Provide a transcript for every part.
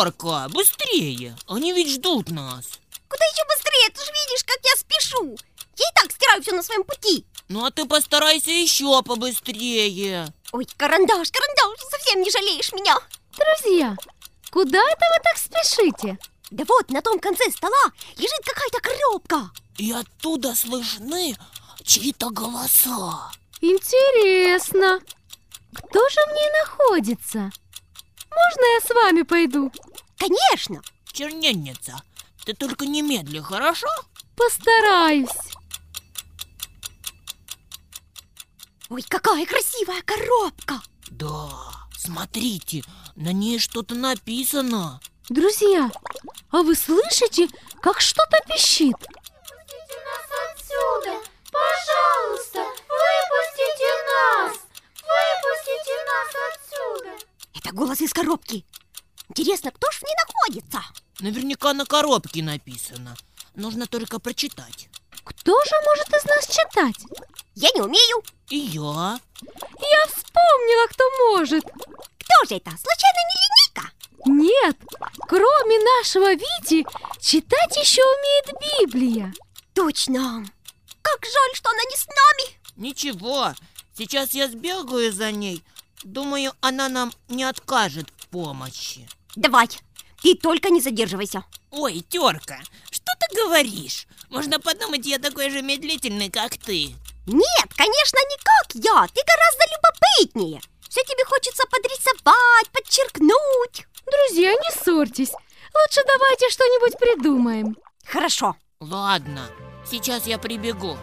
Терка, быстрее! Они ведь ждут нас. Куда еще быстрее? Ты же видишь, как я спешу. Я и так стираю все на своем пути. Ну а ты постарайся еще побыстрее. Ой, карандаш, карандаш, совсем не жалеешь меня. Друзья, куда это вы так спешите? Да вот, на том конце стола лежит какая-то коробка. И оттуда слышны чьи-то голоса. Интересно, кто же в ней находится? Можно я с вами пойду? Конечно. Чернильница, ты только немедли, хорошо? Постараюсь. Ой, какая красивая коробка. Да, смотрите, на ней что-то написано. Друзья, а вы слышите, как что-то пищит? Выпустите нас отсюда! Коробки. Интересно, кто ж в ней находится? Наверняка на коробке написано. Нужно только прочитать. Кто же может из нас читать? Я не умею. И я. Я вспомнила, кто может. Кто же это? Случайно не линейка? Нет, кроме нашего Вити, читать еще умеет Библия. Точно. Как жаль, что она не с нами. Ничего, сейчас я сбегаю за ней. Думаю, она нам не откажет помощи. Давай, ты только не задерживайся. Ой, терка, что ты говоришь? Можно подумать, я такой же медлительный, как ты. Нет, конечно, не как я. Ты гораздо любопытнее. Все тебе хочется подрисовать, подчеркнуть. Друзья, не ссорьтесь. Лучше давайте что-нибудь придумаем. Хорошо. Ладно, сейчас я прибегу.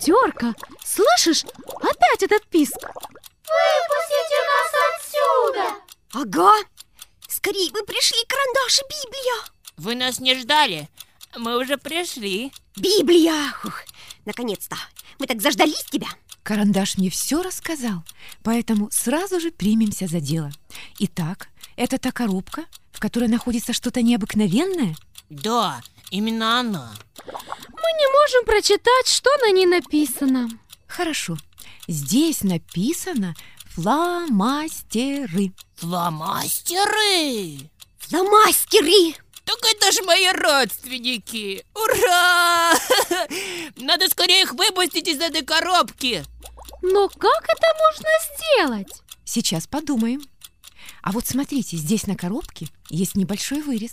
Терка, слышишь? Опять этот писк. Выпустите нас отсюда! Ага. Скорее бы пришли карандаш и Библия. Вы нас не ждали? Мы уже пришли. Библия! Ух, наконец-то. Мы так заждались тебя. Карандаш мне все рассказал, поэтому сразу же примемся за дело. Итак, это та коробка, в которой находится что-то необыкновенное? Да, именно она. Мы не можем прочитать, что на ней написано. Хорошо. Здесь написано фломастеры. Фломастеры! Фломастеры! Так это же мои родственники! Ура! Надо скорее их выпустить из этой коробки! Но как это можно сделать? Сейчас подумаем. А вот смотрите, здесь на коробке есть небольшой вырез.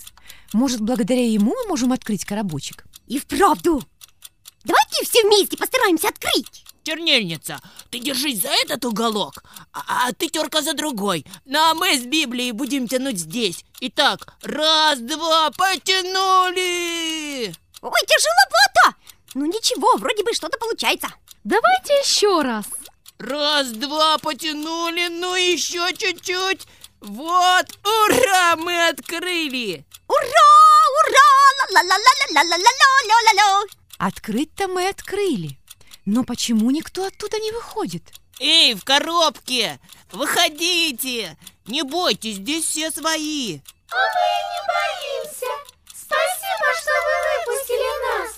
Может, благодаря ему мы можем открыть коробочек? И вправду. Давайте все вместе постараемся открыть. Чернильница, ты держись за этот уголок, а, а ты терка за другой. Ну а мы с Библией будем тянуть здесь. Итак, раз, два, потянули! Ой, тяжеловато. Ну ничего, вроде бы что-то получается. Давайте еще раз. Раз, два, потянули, ну еще чуть-чуть. Вот, ура, мы открыли! Ура! Ура! Ла-ла-ла-ла-ла-ла-ла-ла-ла-ла-ла! Открыть-то мы открыли. Но почему никто оттуда не выходит? Эй, в коробке! Выходите! Не бойтесь, здесь все свои. А мы не боимся! Спасибо, что вы выпустили нас!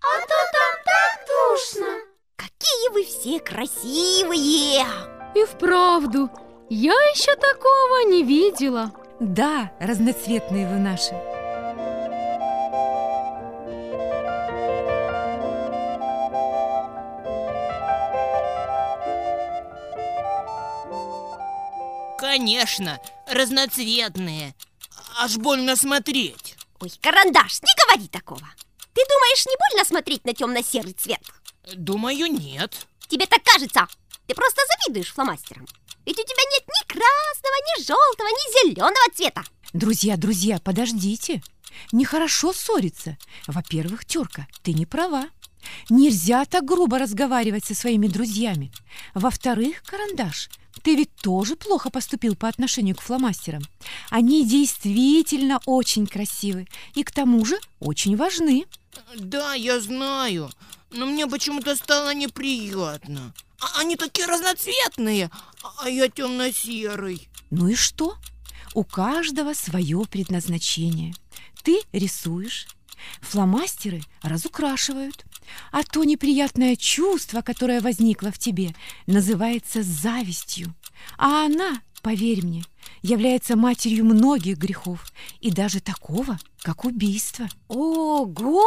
А то там так душно! Какие вы все красивые! И вправду, я еще такого не видела. Да, разноцветные вы наши. Конечно, разноцветные. Аж больно смотреть. Ой, карандаш, не говори такого. Ты думаешь, не больно смотреть на темно-серый цвет? Думаю, нет. Тебе так кажется. Ты просто завидуешь фломастерам. Ведь у тебя нет ни красного, ни желтого, ни зеленого цвета. Друзья, друзья, подождите. Нехорошо ссориться. Во-первых, Терка, ты не права. Нельзя так грубо разговаривать со своими друзьями. Во-вторых, Карандаш, ты ведь тоже плохо поступил по отношению к фломастерам. Они действительно очень красивы и к тому же очень важны. Да, я знаю. Но мне почему-то стало неприятно. А- Они такие разноцветные, а я темно-серый. Ну и что? У каждого свое предназначение. Ты рисуешь, фломастеры разукрашивают, а то неприятное чувство, которое возникло в тебе, называется завистью. А она, поверь мне, является матерью многих грехов и даже такого, как убийство. Ого!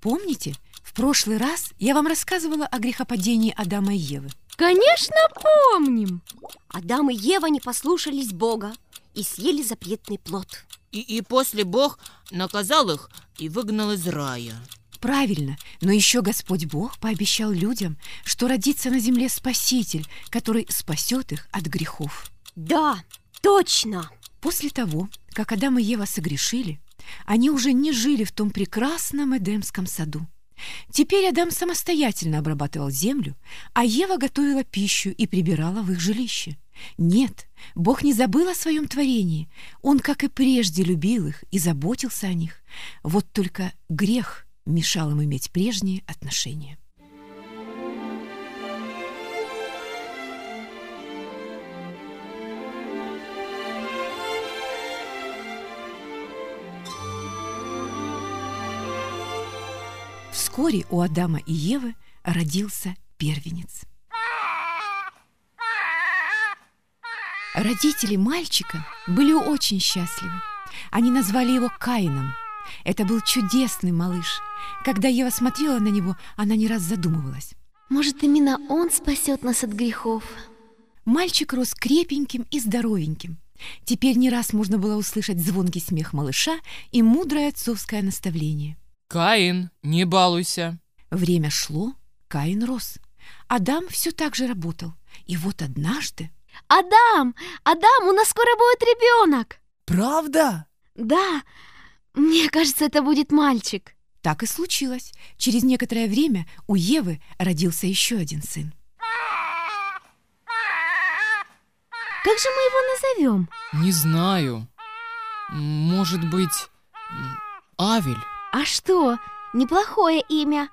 Помните, прошлый раз я вам рассказывала о грехопадении Адама и Евы. Конечно, помним. Адам и Ева не послушались Бога и съели запретный плод. И, и после Бог наказал их и выгнал из рая. Правильно, но еще Господь Бог пообещал людям, что родится на земле Спаситель, который спасет их от грехов. Да, точно. После того, как Адам и Ева согрешили, они уже не жили в том прекрасном Эдемском саду. Теперь Адам самостоятельно обрабатывал землю, а Ева готовила пищу и прибирала в их жилище. Нет, Бог не забыл о своем творении. Он, как и прежде, любил их и заботился о них. Вот только грех мешал им иметь прежние отношения. Вскоре у Адама и Евы родился первенец. Родители мальчика были очень счастливы. Они назвали его Каином. Это был чудесный малыш. Когда Ева смотрела на него, она не раз задумывалась. Может, именно он спасет нас от грехов? Мальчик рос крепеньким и здоровеньким. Теперь не раз можно было услышать звонкий смех малыша и мудрое отцовское наставление. Каин, не балуйся. Время шло, Каин рос. Адам все так же работал. И вот однажды Адам! Адам, у нас скоро будет ребенок! Правда? Да, мне кажется, это будет мальчик. так и случилось. Через некоторое время у Евы родился еще один сын. Как же мы его назовем? Не знаю. Может быть, Авель? А что? Неплохое имя.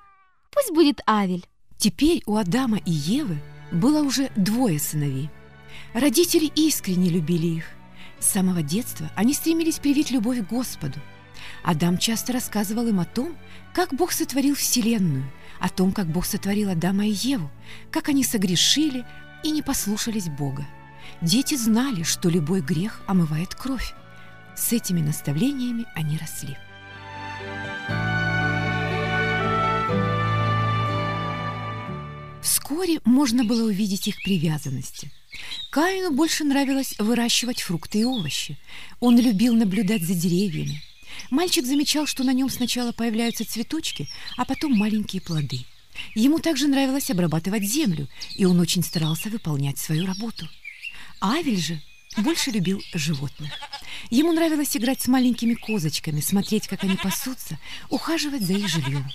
Пусть будет Авель. Теперь у Адама и Евы было уже двое сыновей. Родители искренне любили их. С самого детства они стремились привить любовь к Господу. Адам часто рассказывал им о том, как Бог сотворил Вселенную, о том, как Бог сотворил Адама и Еву, как они согрешили и не послушались Бога. Дети знали, что любой грех омывает кровь. С этими наставлениями они росли. Вскоре можно было увидеть их привязанности. Каину больше нравилось выращивать фрукты и овощи. Он любил наблюдать за деревьями. Мальчик замечал, что на нем сначала появляются цветочки, а потом маленькие плоды. Ему также нравилось обрабатывать землю, и он очень старался выполнять свою работу. Авель же больше любил животных. Ему нравилось играть с маленькими козочками, смотреть, как они пасутся, ухаживать за их жильем.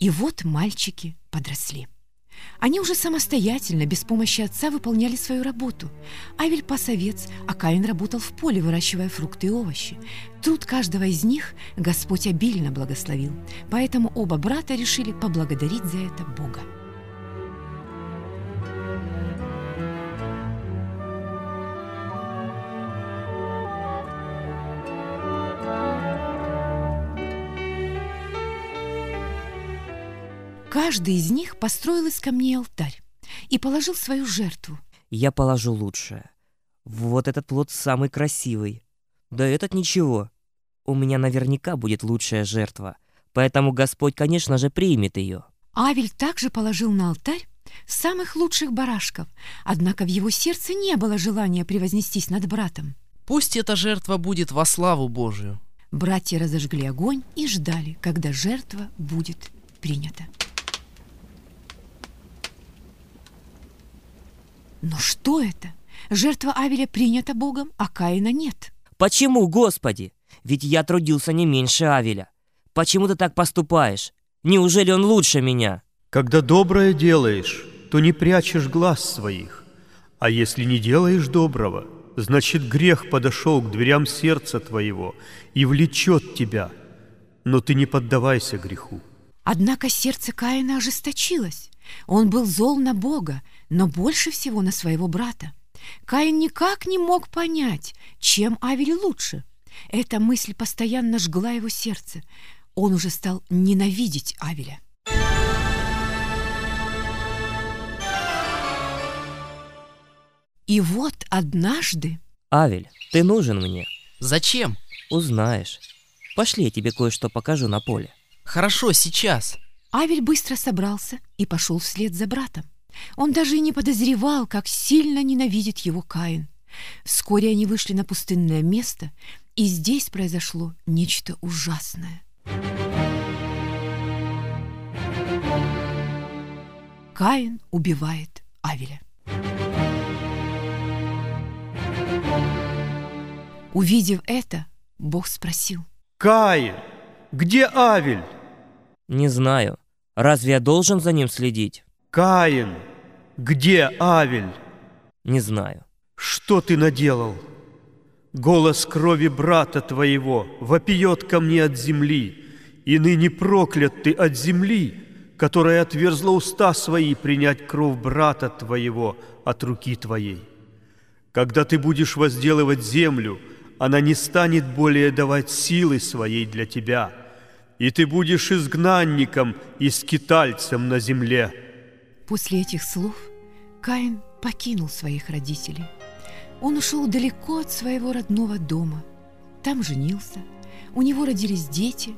И вот мальчики подросли. Они уже самостоятельно, без помощи отца, выполняли свою работу. Авель пас овец, а Каин работал в поле, выращивая фрукты и овощи. Труд каждого из них Господь обильно благословил, поэтому оба брата решили поблагодарить за это Бога. Каждый из них построил из камней алтарь и положил свою жертву. Я положу лучшее. Вот этот плод самый красивый. Да этот ничего. У меня наверняка будет лучшая жертва. Поэтому Господь, конечно же, примет ее. Авель также положил на алтарь самых лучших барашков, однако в его сердце не было желания превознестись над братом. Пусть эта жертва будет во славу Божию. Братья разожгли огонь и ждали, когда жертва будет принята. Но что это? Жертва Авеля принята Богом, а Каина нет. Почему, Господи? Ведь я трудился не меньше Авеля. Почему ты так поступаешь? Неужели он лучше меня? Когда доброе делаешь, то не прячешь глаз своих. А если не делаешь доброго, значит грех подошел к дверям сердца твоего и влечет тебя. Но ты не поддавайся греху. Однако сердце Каина ожесточилось. Он был зол на Бога, но больше всего на своего брата. Каин никак не мог понять, чем Авель лучше. Эта мысль постоянно жгла его сердце. Он уже стал ненавидеть Авеля. И вот однажды Авель, ты нужен мне. Зачем? Узнаешь. Пошли, я тебе кое-что покажу на поле. Хорошо, сейчас. Авель быстро собрался и пошел вслед за братом. Он даже и не подозревал, как сильно ненавидит его Каин. Вскоре они вышли на пустынное место, и здесь произошло нечто ужасное. Каин убивает Авеля. Увидев это, Бог спросил. Каин, где Авель? Не знаю. Разве я должен за ним следить? Каин, где Авель? Не знаю. Что ты наделал? Голос крови брата твоего вопиет ко мне от земли, и ныне проклят ты от земли, которая отверзла уста свои принять кровь брата твоего от руки твоей. Когда ты будешь возделывать землю, она не станет более давать силы своей для тебя, и ты будешь изгнанником и скитальцем на земле. После этих слов Каин покинул своих родителей. Он ушел далеко от своего родного дома. Там женился, у него родились дети,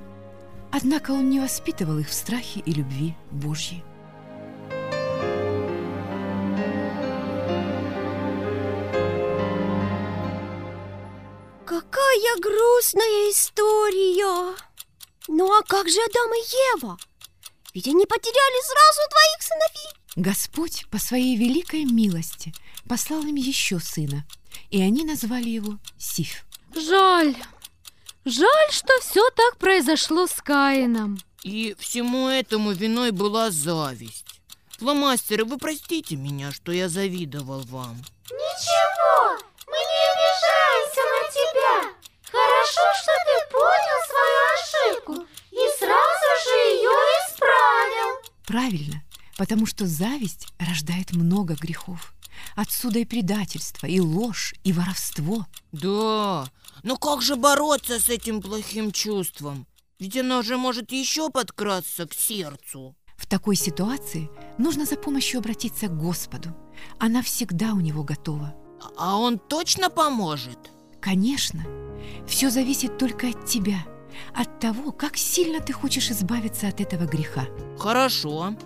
однако он не воспитывал их в страхе и любви Божьей. Какая грустная история! Ну а как же Адам и Ева? Ведь они потеряли сразу двоих сыновей. Господь по своей великой милости послал им еще сына, и они назвали его Сиф. Жаль. Жаль, что все так произошло с Каином. И всему этому виной была зависть. Фломастеры, вы простите меня, что я завидовал вам. Ничего, мы не обижаемся на тебя. Хорошо, что ты понял свою ошибку и сразу же ее исправил. Правильно, потому что зависть рождает много грехов. Отсюда и предательство, и ложь, и воровство. Да, но как же бороться с этим плохим чувством? Ведь оно же может еще подкрасться к сердцу. В такой ситуации нужно за помощью обратиться к Господу. Она всегда у него готова. А он точно поможет? Конечно, все зависит только от тебя, от того, как сильно ты хочешь избавиться от этого греха. Хорошо.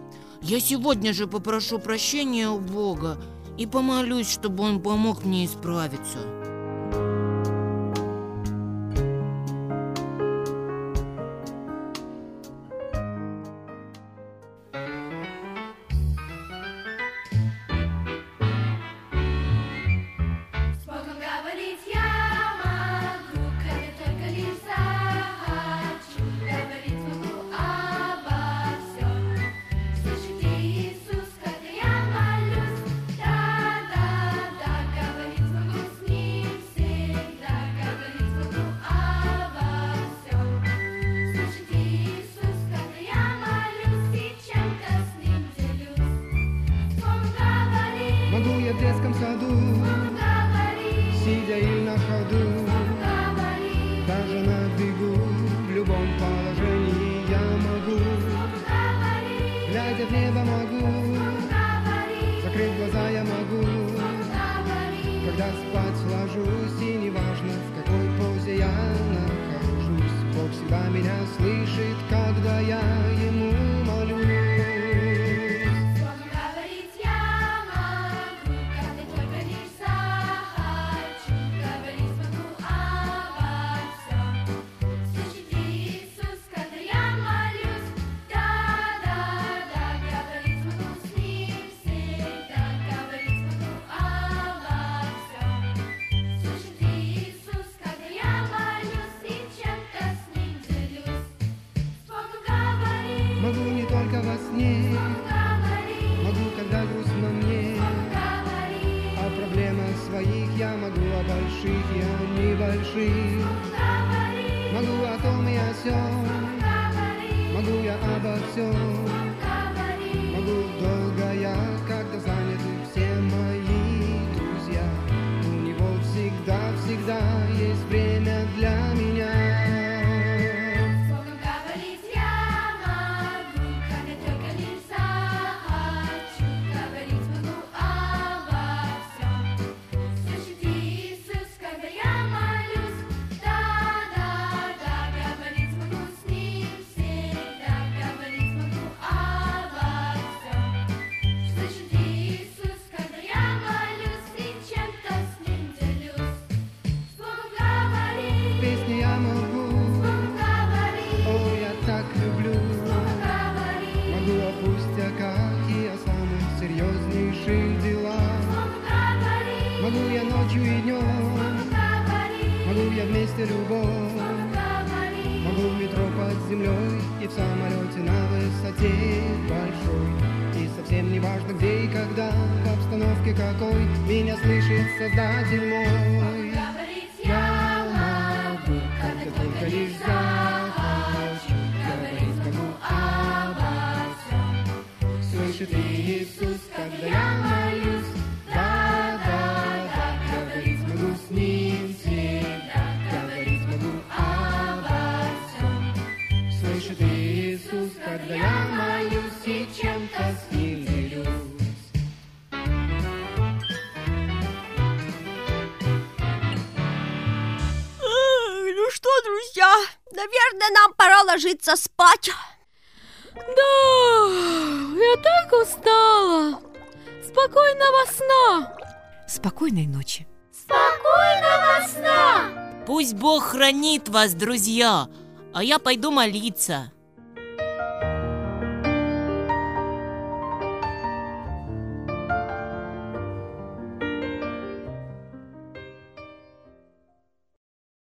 Я сегодня же попрошу прощения у Бога и помолюсь, чтобы Он помог мне исправиться. Меня слышит Создатель мой. Я могу, когда только лишь захочу, говорить могу обо всем. Слышит Иисус, когда я молюсь? Наверное, нам пора ложиться спать. Да, я так устала. Спокойного сна. Спокойной ночи. Спокойного сна! Пусть Бог хранит вас, друзья, а я пойду молиться.